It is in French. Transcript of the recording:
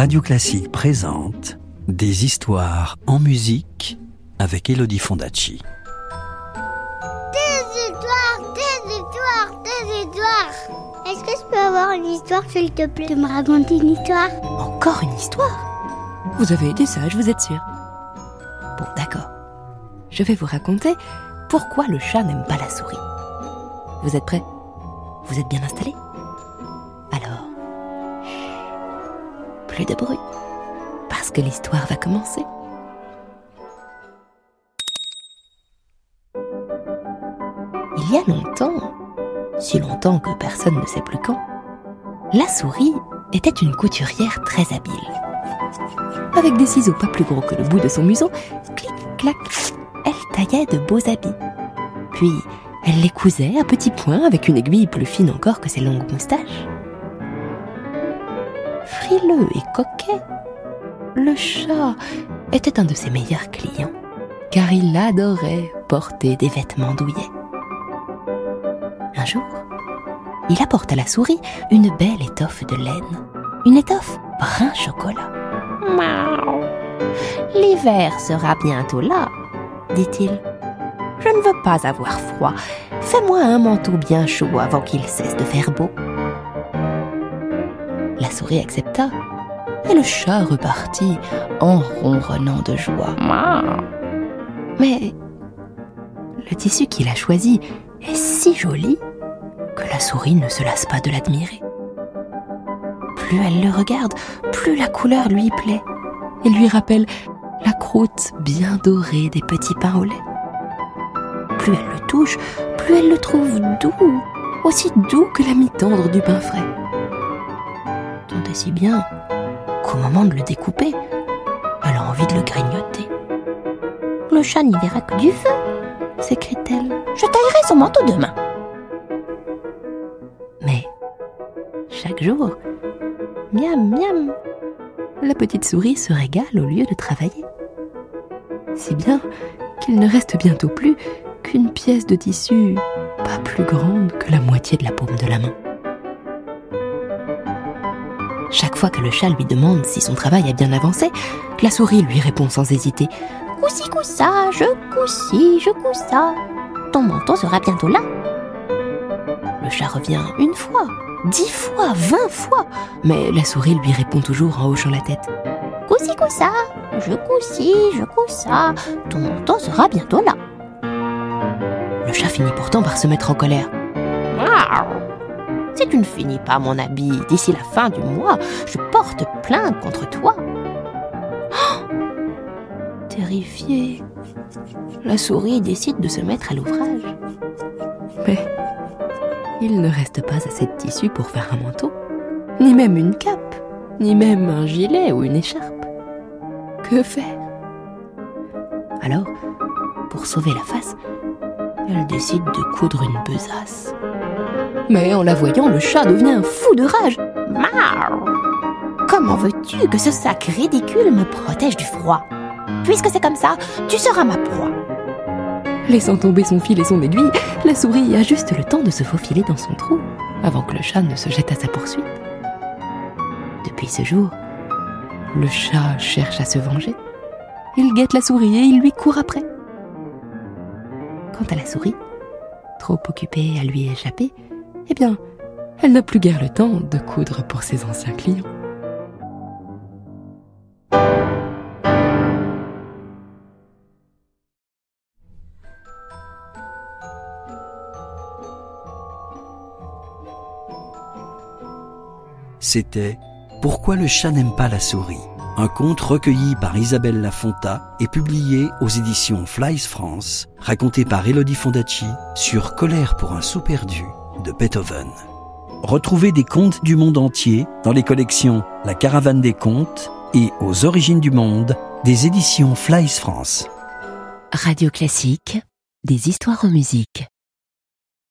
Radio Classique présente Des histoires en musique avec Elodie Fondacci. Des histoires, des histoires, des histoires. Est-ce que je peux avoir une histoire, s'il te plaît, de me raconter une histoire? Encore une histoire? Vous avez été sage, vous êtes sûr Bon, d'accord. Je vais vous raconter pourquoi le chat n'aime pas la souris. Vous êtes prêts? Vous êtes bien installés? Plus de bruit, parce que l'histoire va commencer. Il y a longtemps, si longtemps que personne ne sait plus quand, la souris était une couturière très habile. Avec des ciseaux pas plus gros que le bout de son museau, clic, clac, elle taillait de beaux habits. Puis, elle les cousait à petits points avec une aiguille plus fine encore que ses longues moustaches. Et coquet, le chat était un de ses meilleurs clients, car il adorait porter des vêtements douillets. Un jour, il apporte à la souris une belle étoffe de laine, une étoffe brun chocolat. L'hiver sera bientôt là, dit-il. Je ne veux pas avoir froid. Fais-moi un manteau bien chaud avant qu'il cesse de faire beau. La souris accepta, et le chat repartit en ronronnant de joie. Mais le tissu qu'il a choisi est si joli que la souris ne se lasse pas de l'admirer. Plus elle le regarde, plus la couleur lui plaît et lui rappelle la croûte bien dorée des petits pains au lait. Plus elle le touche, plus elle le trouve doux, aussi doux que la mi-tendre du pain frais. Si bien qu'au moment de le découper, elle a envie de le grignoter. Le chat n'y verra que du feu, s'écrie-t-elle. Je taillerai son manteau demain. Mais chaque jour, miam miam, la petite souris se régale au lieu de travailler. Si bien qu'il ne reste bientôt plus qu'une pièce de tissu pas plus grande que la moitié de la paume de la main. Chaque fois que le chat lui demande si son travail a bien avancé, la souris lui répond sans hésiter Coussi coussa, je coussi, je coussa. Ton manteau sera bientôt là. Le chat revient une fois, dix fois, vingt fois, mais la souris lui répond toujours en hochant la tête. Coussi coussa, je coussi, je coussa, ton manteau sera bientôt là. Le chat finit pourtant par se mettre en colère. Si tu ne finis pas mon habit d'ici la fin du mois, je porte plainte contre toi. Oh Terrifiée, la souris décide de se mettre à l'ouvrage. Mais il ne reste pas assez de tissu pour faire un manteau, ni même une cape, ni même un gilet ou une écharpe. Que faire? Alors, pour sauver la face, elle décide de coudre une besace. Mais en la voyant, le chat devient fou de rage. Comment veux-tu que ce sac ridicule me protège du froid? Puisque c'est comme ça, tu seras ma proie. Laissant tomber son fil et son aiguille, la souris a juste le temps de se faufiler dans son trou avant que le chat ne se jette à sa poursuite. Depuis ce jour, le chat cherche à se venger. Il guette la souris et il lui court après. Quant à la souris, trop occupée à lui échapper, eh bien, elle n'a plus guère le temps de coudre pour ses anciens clients. C'était Pourquoi le chat n'aime pas la souris un conte recueilli par Isabelle Lafonta et publié aux éditions Flies France, raconté par Elodie Fondacci sur Colère pour un sou perdu de Beethoven. Retrouvez des contes du monde entier dans les collections La Caravane des contes et Aux origines du monde des éditions Flies France. Radio classique, des histoires en musique.